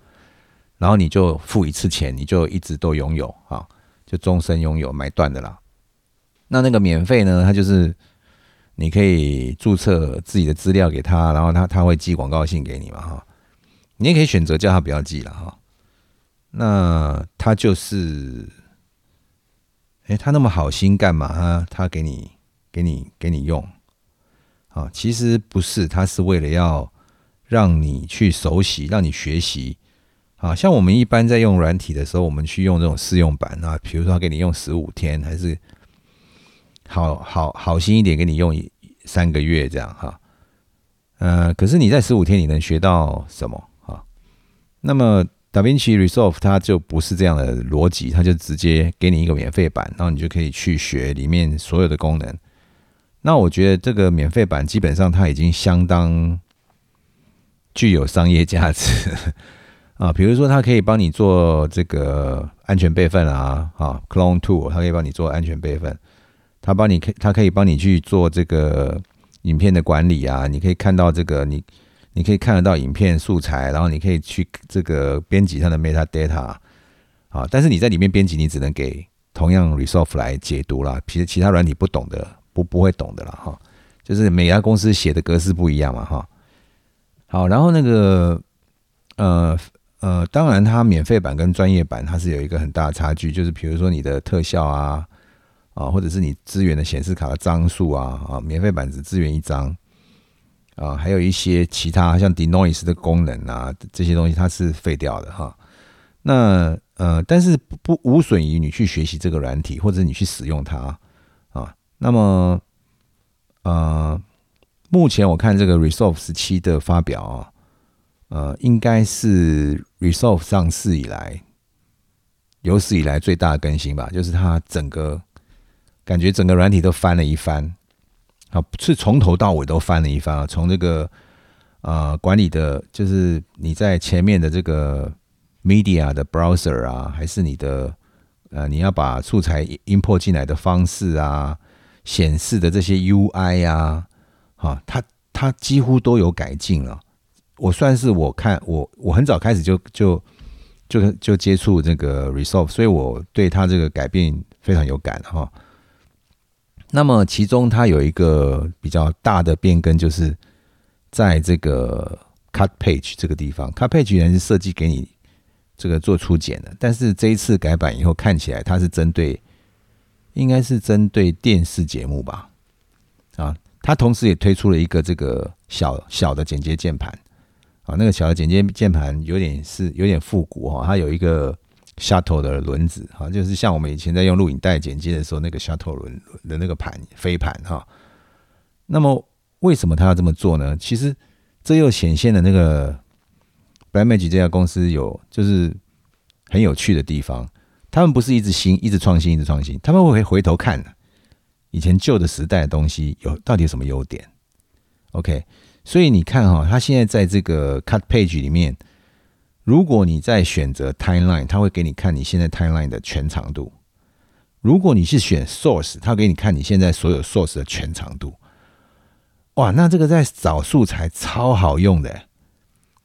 然后你就付一次钱，你就一直都拥有啊，就终身拥有买断的啦。那那个免费呢，它就是。你可以注册自己的资料给他，然后他他会寄广告信给你嘛哈。你也可以选择叫他不要寄了哈。那他就是，哎，他那么好心干嘛？他他给你给你给你用啊？其实不是，他是为了要让你去熟悉，让你学习。啊，像我们一般在用软体的时候，我们去用这种试用版啊，比如说他给你用十五天还是。好好好心一点给你用三个月这样哈。呃，可是你在十五天你能学到什么啊？那么达芬奇 Resolve 它就不是这样的逻辑，它就直接给你一个免费版，然后你就可以去学里面所有的功能。那我觉得这个免费版基本上它已经相当具有商业价值啊，比如说它可以帮你做这个安全备份啊，啊，Clone Tool 它可以帮你做安全备份，它帮你可它可以帮你去做这个。影片的管理啊，你可以看到这个，你你可以看得到影片素材，然后你可以去这个编辑它的 metadata 啊，但是你在里面编辑，你只能给同样 resolve 来解读啦，其其他软体不懂的，不不会懂的了哈，就是每家公司写的格式不一样嘛哈。好，然后那个呃呃，当然它免费版跟专业版它是有一个很大的差距，就是比如说你的特效啊。啊，或者是你资源的显示卡的张数啊，啊，免费版只支援一张，啊，还有一些其他像 denoise 的功能啊，这些东西它是废掉的哈。那呃，但是不无损于你去学习这个软体，或者你去使用它啊。那么呃，目前我看这个 Resolve 十七的发表啊，呃，应该是 Resolve 上市以来有史以来最大的更新吧，就是它整个。感觉整个软体都翻了一番，啊，是从头到尾都翻了一番啊。从这个呃管理的，就是你在前面的这个 media 的 browser 啊，还是你的呃你要把素材 import 进来的方式啊，显示的这些 UI 啊，哈，它它几乎都有改进了。我算是我看我我很早开始就就就就接触这个 resolve，所以我对它这个改变非常有感哈。那么其中它有一个比较大的变更，就是在这个 cut page 这个地方，cut page 原来是设计给你这个做初剪的，但是这一次改版以后，看起来它是针对，应该是针对电视节目吧？啊，它同时也推出了一个这个小小的剪接键盘，啊，那个小的剪接键盘有点是有点复古哈，它有一个。Shuttle 的轮子哈，就是像我们以前在用录影带剪接的时候那个 shuttle 轮的那个盘飞盘哈。那么为什么他要这么做呢？其实这又显现了那个 Blackmagic 这家公司有就是很有趣的地方。他们不是一直新、一直创新、一直创新，他们会回头看以前旧的时代的东西有到底有什么优点。OK，所以你看哈，他现在在这个 Cut Page 里面。如果你在选择 timeline，它会给你看你现在 timeline 的全长度。如果你是选 source，它给你看你现在所有 source 的全长度。哇，那这个在找素材超好用的，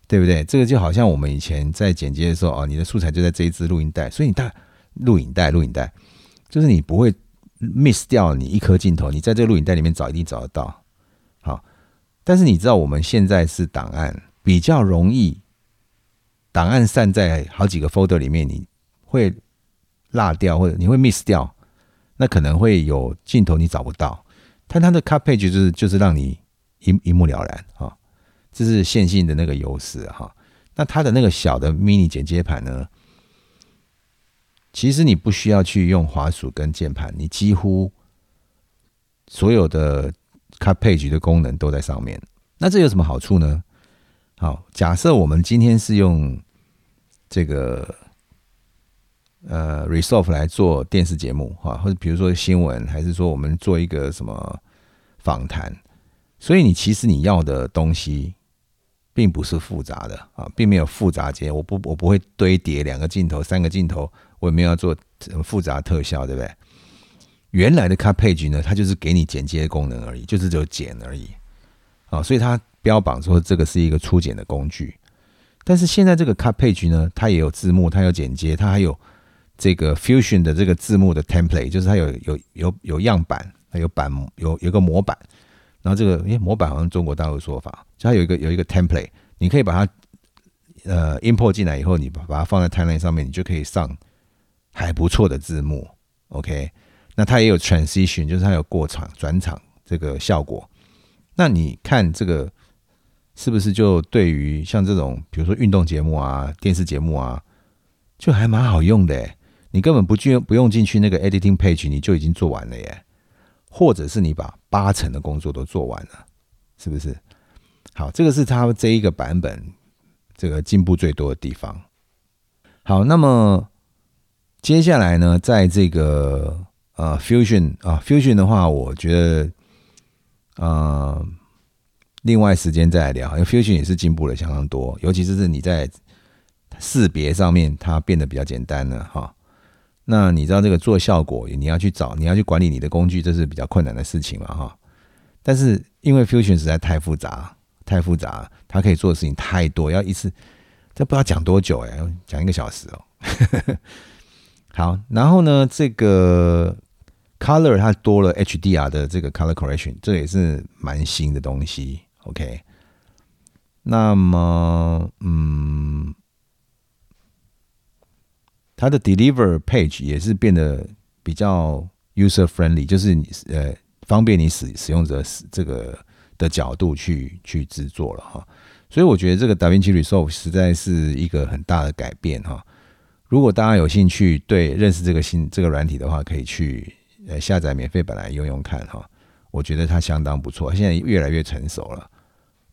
对不对？这个就好像我们以前在剪接的时候哦，你的素材就在这一支录音带，所以你带录影带，录影带就是你不会 miss 掉你一颗镜头，你在这个录影带里面找一定找得到。好，但是你知道我们现在是档案比较容易。档案散在好几个 folder 里面，你会落掉，或者你会 miss 掉，那可能会有镜头你找不到。但它的 cut page 就是就是让你一一目了然啊，这是线性的那个优势哈。那它的那个小的 mini 剪接盘呢，其实你不需要去用滑鼠跟键盘，你几乎所有的 cut page 的功能都在上面。那这有什么好处呢？好，假设我们今天是用这个呃，resolve 来做电视节目哈，或者比如说新闻，还是说我们做一个什么访谈，所以你其实你要的东西并不是复杂的啊，并没有复杂节，我不我不会堆叠两个镜头、三个镜头，我也没有要做复杂特效，对不对？原来的 cut page 呢，它就是给你剪接功能而已，就是只有剪而已啊，所以它标榜说这个是一个初剪的工具。但是现在这个 cut page 呢，它也有字幕，它有剪接，它还有这个 Fusion 的这个字幕的 template，就是它有有有有样板，它有板有有个模板，然后这个诶模板好像中国大陆说法，就它有一个有一个 template，你可以把它呃 import 进来以后，你把把它放在 timeline 上面，你就可以上还不错的字幕，OK？那它也有 transition，就是它有过场转场这个效果。那你看这个。是不是就对于像这种，比如说运动节目啊、电视节目啊，就还蛮好用的？你根本不去不用进去那个 editing page，你就已经做完了耶。或者是你把八成的工作都做完了，是不是？好，这个是它这一个版本这个进步最多的地方。好，那么接下来呢，在这个呃 Fusion 啊 Fusion 的话，我觉得呃另外时间再来聊，因为 Fusion 也是进步了相当多，尤其是是你在识别上面，它变得比较简单了哈。那你知道这个做效果，你要去找，你要去管理你的工具，这是比较困难的事情嘛哈。但是因为 Fusion 实在太复杂。太复杂，它可以做的事情太多，要一次，这不知道讲多久哎，讲一个小时哦。好，然后呢，这个 Color 它多了 HDR 的这个 Color Correction，这也是蛮新的东西。OK，那么，嗯，它的 Deliver Page 也是变得比较 User Friendly，就是你呃方便你使使用者使这个。的角度去去制作了哈，所以我觉得这个 DaVinci Resolve 实在是一个很大的改变哈。如果大家有兴趣对认识这个新这个软体的话，可以去呃下载免费版来用用看哈。我觉得它相当不错，现在越来越成熟了。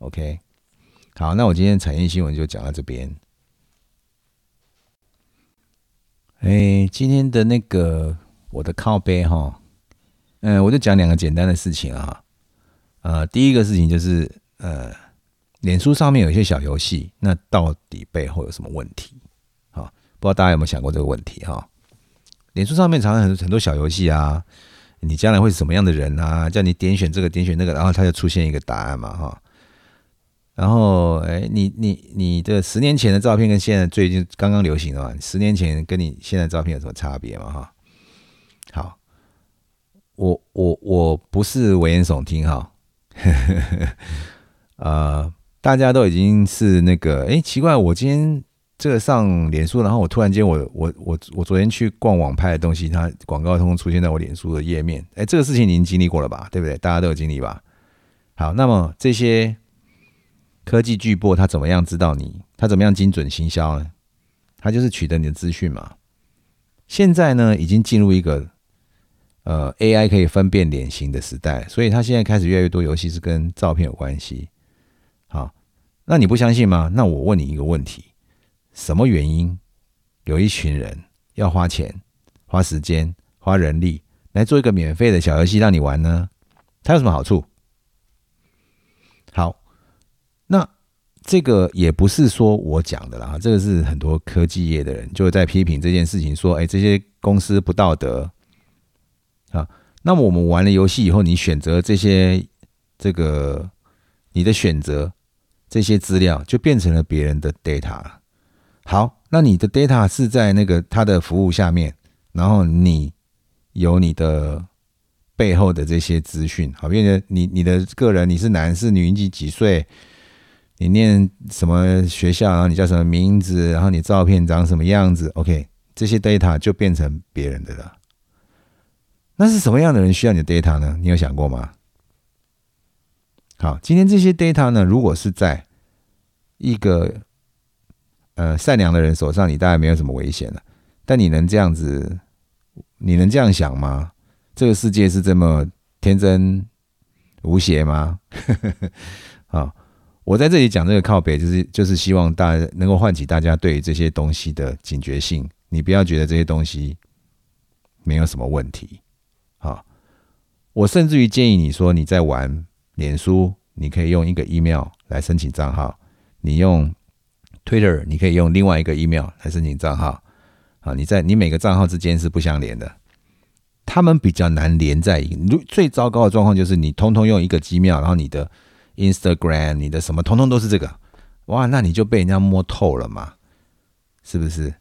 OK，好，那我今天产业新闻就讲到这边。哎，今天的那个我的靠背哈，嗯，我就讲两个简单的事情啊。呃，第一个事情就是，呃，脸书上面有一些小游戏，那到底背后有什么问题？好，不知道大家有没有想过这个问题？哈，脸书上面常常很很多小游戏啊，你将来会是什么样的人啊？叫你点选这个，点选那个，然后它就出现一个答案嘛，哈。然后，哎，你你你的十年前的照片跟现在最近刚刚流行的嘛，十年前跟你现在照片有什么差别嘛？哈，好，我我我不是危言耸听哈。呃，大家都已经是那个，哎，奇怪，我今天这个上脸书，然后我突然间，我我我我昨天去逛网拍的东西，它广告通出现在我脸书的页面，哎，这个事情您经历过了吧？对不对？大家都有经历吧？好，那么这些科技巨擘他怎么样知道你？他怎么样精准行销呢？他就是取得你的资讯嘛。现在呢，已经进入一个。呃，AI 可以分辨脸型的时代，所以他现在开始越来越多游戏是跟照片有关系。好，那你不相信吗？那我问你一个问题：什么原因有一群人要花钱、花时间、花人力来做一个免费的小游戏让你玩呢？它有什么好处？好，那这个也不是说我讲的啦，这个是很多科技业的人就在批评这件事情，说：哎，这些公司不道德。啊，那么我们玩了游戏以后，你选择这些这个你的选择这些资料就变成了别人的 data 了。好，那你的 data 是在那个他的服务下面，然后你有你的背后的这些资讯，好，变成你你的个人，你是男是女，你几岁，你念什么学校，然后你叫什么名字，然后你照片长什么样子，OK，这些 data 就变成别人的了。那是什么样的人需要你的 data 呢？你有想过吗？好，今天这些 data 呢，如果是在一个呃善良的人手上，你大概没有什么危险了。但你能这样子，你能这样想吗？这个世界是这么天真无邪吗？我在这里讲这个靠北，就是就是希望大家能够唤起大家对这些东西的警觉性。你不要觉得这些东西没有什么问题。好，我甚至于建议你说，你在玩脸书，你可以用一个 email 来申请账号；你用 Twitter，你可以用另外一个 email 来申请账号。啊，你在你每个账号之间是不相连的，他们比较难连在一个。最糟糕的状况就是你通通用一个 Gmail，然后你的 Instagram、你的什么通通都是这个，哇，那你就被人家摸透了嘛，是不是？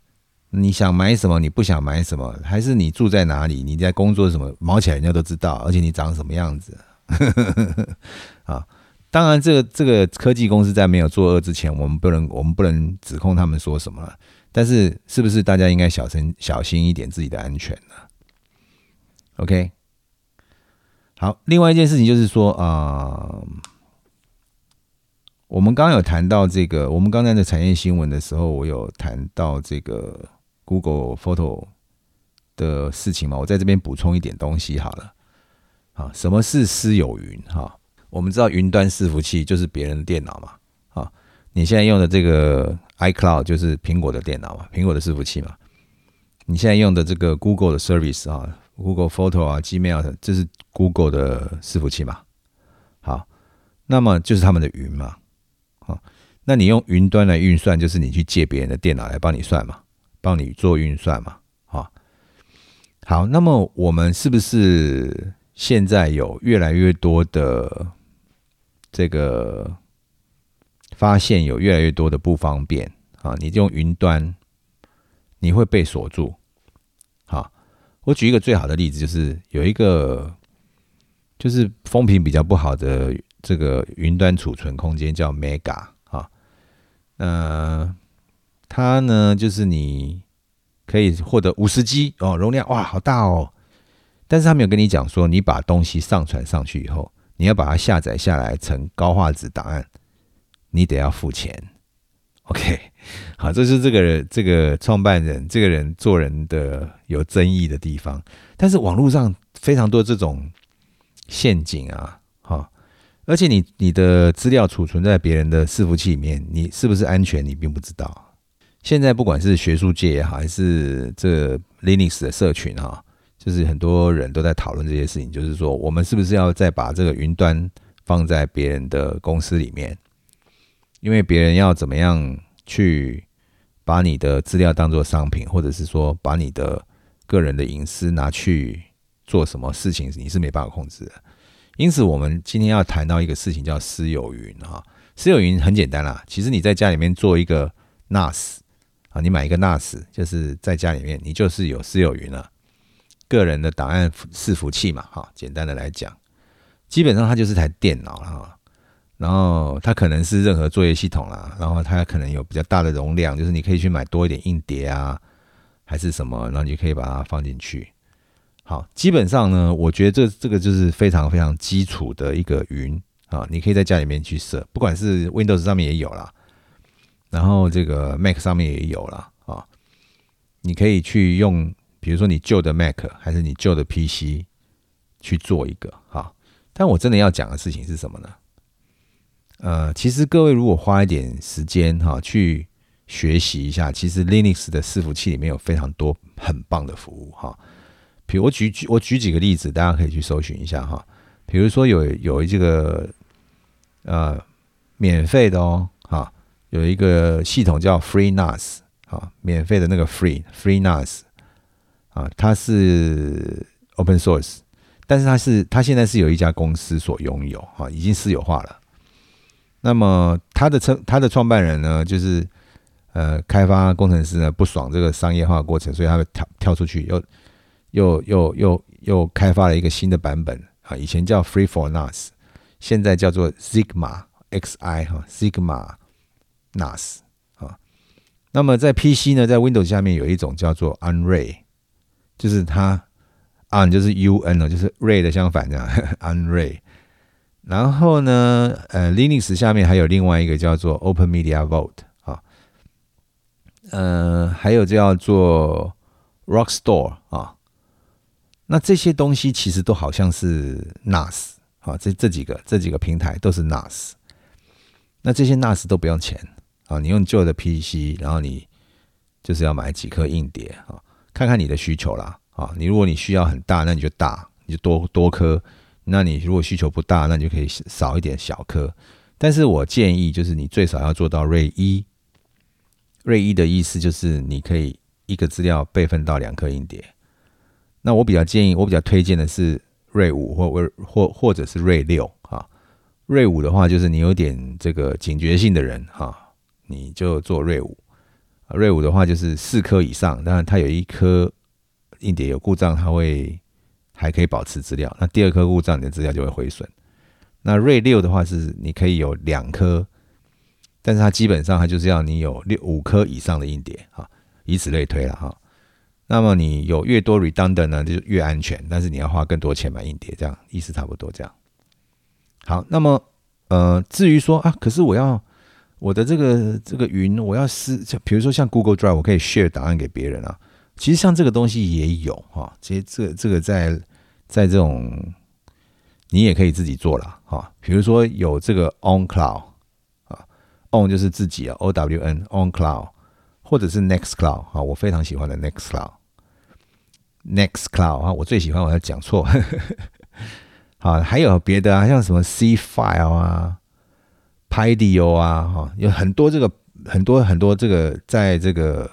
你想买什么？你不想买什么？还是你住在哪里？你在工作什么？毛起来人家都知道，而且你长什么样子？啊，当然，这个这个科技公司在没有作恶之前，我们不能我们不能指控他们说什么。但是，是不是大家应该小心小心一点自己的安全呢？OK，好，另外一件事情就是说啊。我们刚刚有谈到这个，我们刚才的产业新闻的时候，我有谈到这个。Google Photo 的事情嘛，我在这边补充一点东西好了。啊，什么是私有云？哈，我们知道云端伺服器就是别人的电脑嘛。啊，你现在用的这个 iCloud 就是苹果的电脑嘛，苹果的伺服器嘛。你现在用的这个 Google 的 Service 啊，Google Photo 啊，Gmail 这是 Google 的伺服器嘛。好，那么就是他们的云嘛。啊，那你用云端来运算，就是你去借别人的电脑来帮你算嘛，帮你做运算嘛。好，好，那么我们是不是？现在有越来越多的这个发现，有越来越多的不方便啊！你用云端，你会被锁住。好，我举一个最好的例子，就是有一个就是风评比较不好的这个云端储存空间叫 Mega 啊，呃，它呢就是你可以获得五十 G 哦，容量哇，好大哦。但是他没有跟你讲说，你把东西上传上去以后，你要把它下载下来成高画质档案，你得要付钱。OK，好，这是这个这个创办人这个人做人的有争议的地方。但是网络上非常多这种陷阱啊，哈，而且你你的资料储存在别人的伺服器里面，你是不是安全，你并不知道。现在不管是学术界也好，还是这 Linux 的社群哈。就是很多人都在讨论这些事情，就是说，我们是不是要再把这个云端放在别人的公司里面？因为别人要怎么样去把你的资料当做商品，或者是说把你的个人的隐私拿去做什么事情，你是没办法控制的。因此，我们今天要谈到一个事情，叫私有云哈。私有云很简单啦，其实你在家里面做一个 NAS 啊，你买一个 NAS，就是在家里面你就是有私有云了。个人的档案伺服器嘛，哈，简单的来讲，基本上它就是台电脑了哈。然后它可能是任何作业系统啦，然后它可能有比较大的容量，就是你可以去买多一点硬碟啊，还是什么，然后你就可以把它放进去。好，基本上呢，我觉得这这个就是非常非常基础的一个云啊，你可以在家里面去设，不管是 Windows 上面也有啦，然后这个 Mac 上面也有了啊，你可以去用。比如说你旧的 Mac 还是你旧的 PC 去做一个哈，但我真的要讲的事情是什么呢？呃，其实各位如果花一点时间哈去学习一下，其实 Linux 的伺服器里面有非常多很棒的服务哈。比如我举举我举几个例子，大家可以去搜寻一下哈。比如说有有这个呃免费的哦哈，有一个系统叫 FreeNAS 啊，免费的那个 Free FreeNAS。啊，它是 open source，但是它是它现在是有一家公司所拥有，哈，已经私有化了。那么它的创它的创办人呢，就是呃开发工程师呢不爽这个商业化过程，所以他会跳跳出去，又又又又又开发了一个新的版本啊，以前叫 Free for NAS，现在叫做 Sigma Xi 哈 Sigma NAS 啊。那么在 PC 呢，在 Windows 下面有一种叫做 Unray。就是它，un 就是 un 哦，就是 ray 的相反这样，unray。然后呢，呃，Linux 下面还有另外一个叫做 Open Media Vault 啊，呃，还有叫做 Rockstore 啊。那这些东西其实都好像是 NAS 啊，这这几个这几个平台都是 NAS。那这些 NAS 都不用钱啊，你用旧的 PC，然后你就是要买几颗硬碟啊。看看你的需求啦，啊，你如果你需要很大，那你就大，你就多多颗；那你如果需求不大，那你就可以少一点小颗。但是我建议就是你最少要做到瑞一，瑞一的意思就是你可以一个资料备份到两颗硬碟。那我比较建议，我比较推荐的是瑞五或或或或者是瑞六啊。瑞五的话，就是你有点这个警觉性的人哈，你就做瑞五。瑞五的话就是四颗以上，当然它有一颗硬碟有故障，它会还可以保持资料。那第二颗故障，你的资料就会毁损。那瑞六的话是你可以有两颗，但是它基本上它就是要你有六五颗以上的硬碟啊，以此类推了哈。那么你有越多 redundant 呢，就越安全，但是你要花更多钱买硬碟，这样意思差不多这样。好，那么呃，至于说啊，可是我要。我的这个这个云，我要私，比如说像 Google Drive，我可以 share 档案给别人啊。其实像这个东西也有哈，其实这这个在在这种你也可以自己做了哈。比如说有这个 On Cloud 啊，On 就是自己啊，O W N On Cloud，或者是 Next Cloud 啊，我非常喜欢的 Next cloud Nextcloud 啊，我最喜欢我要讲错。好，还有别的啊，像什么 C File 啊、Pydio 啊，哈，有很多这个很多很多这个在这个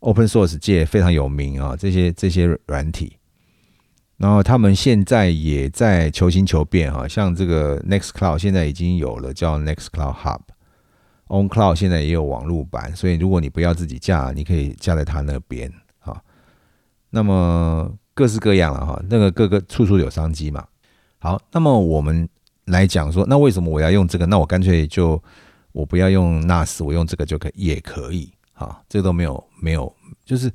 Open Source 界非常有名啊，这些这些软体。然后他们现在也在求新求变哈，像这个 Next Cloud 现在已经有了叫 Next Cloud Hub，On Cloud 现在也有网络版，所以如果你不要自己架，你可以架在他那边。那么各式各样了哈，那个各个处处有商机嘛。好，那么我们来讲说，那为什么我要用这个？那我干脆就我不要用 NAS，我用这个就可以也可以啊，这都没有没有，就是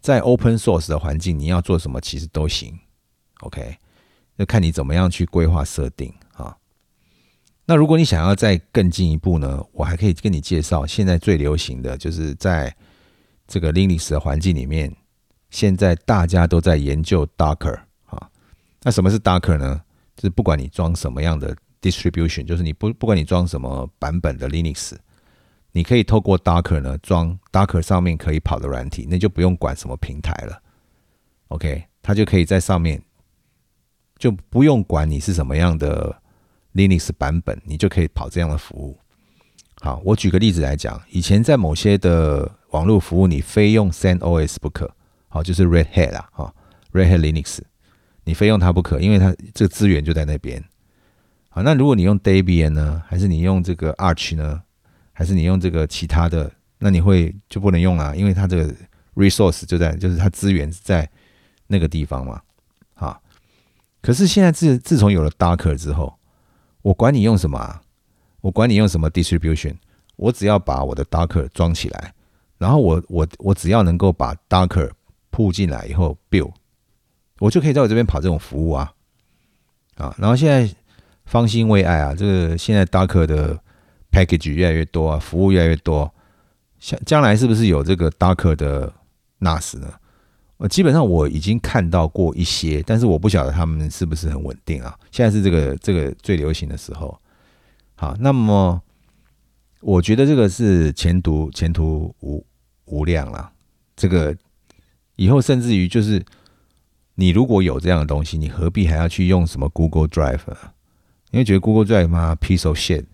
在 Open Source 的环境，你要做什么其实都行，OK，就看你怎么样去规划设定啊。那如果你想要再更进一步呢，我还可以跟你介绍，现在最流行的就是在这个 Linux 的环境里面，现在大家都在研究 Docker 啊。那什么是 Docker 呢？就是不管你装什么样的 distribution，就是你不不管你装什么版本的 Linux，你可以透过 Docker 呢装 Docker 上面可以跑的软体，那就不用管什么平台了。OK，它就可以在上面，就不用管你是什么样的 Linux 版本，你就可以跑这样的服务。好，我举个例子来讲，以前在某些的网络服务，你非用 CentOS 不可，好，就是 Red Hat 啦，哈，Red Hat Linux。你非用它不可，因为它这个资源就在那边。好，那如果你用 Debian 呢，还是你用这个 Arch 呢，还是你用这个其他的，那你会就不能用啦，因为它这个 resource 就在，就是它资源在那个地方嘛。好，可是现在自自从有了 Docker 之后，我管你用什么啊，我管你用什么 distribution，我只要把我的 Docker 装起来，然后我我我只要能够把 Docker 铺进来以后 build。我就可以在我这边跑这种服务啊，啊，然后现在方兴未艾啊，这个现在 Docker 的 package 越来越多啊，服务越来越多，像将来是不是有这个 Docker 的 NAS 呢？呃，基本上我已经看到过一些，但是我不晓得他们是不是很稳定啊。现在是这个这个最流行的时候，好，那么我觉得这个是前途前途无无量了，这个以后甚至于就是。你如果有这样的东西，你何必还要去用什么 Google Drive？因为觉得 Google Drive 嘛，piece of shit。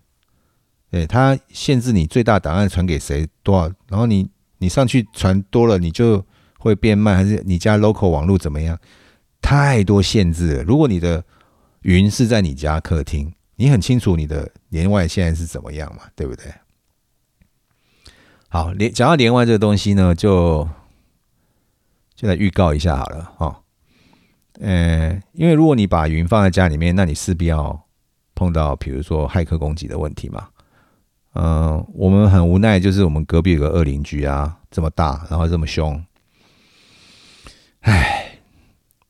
对，它限制你最大档案传给谁多少，然后你你上去传多了，你就会变慢，还是你家 local 网络怎么样？太多限制了。如果你的云是在你家客厅，你很清楚你的连外现在是怎么样嘛，对不对？好，连讲到连外这个东西呢，就就来预告一下好了，哈。呃，因为如果你把云放在家里面，那你势必要碰到，比如说骇客攻击的问题嘛。嗯，我们很无奈，就是我们隔壁有个恶邻居啊，这么大，然后这么凶。唉，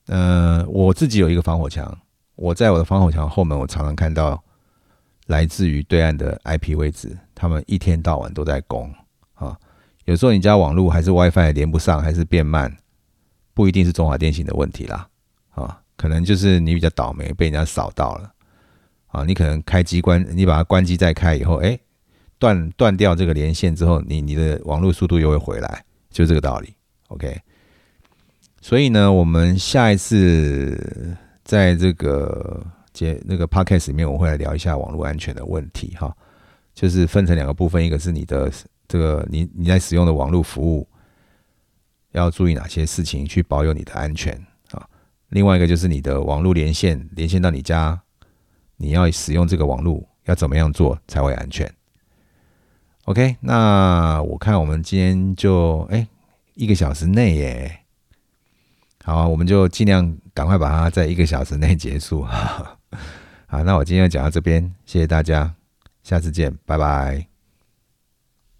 嗯，我自己有一个防火墙，我在我的防火墙后门，我常常看到来自于对岸的 IP 位置，他们一天到晚都在攻啊。有时候你家网络还是 WiFi 连不上，还是变慢，不一定是中华电信的问题啦。啊，可能就是你比较倒霉，被人家扫到了啊！你可能开机关，你把它关机再开以后，哎，断断掉这个连线之后，你你的网络速度又会回来，就这个道理。OK，所以呢，我们下一次在这个节那个 Podcast 里面，我会来聊一下网络安全的问题哈，就是分成两个部分，一个是你的这个你你在使用的网络服务要注意哪些事情，去保有你的安全啊。另外一个就是你的网络连线，连线到你家，你要使用这个网络要怎么样做才会安全？OK，那我看我们今天就哎一个小时内耶，好，我们就尽量赶快把它在一个小时内结束。好，那我今天就讲到这边，谢谢大家，下次见，拜拜。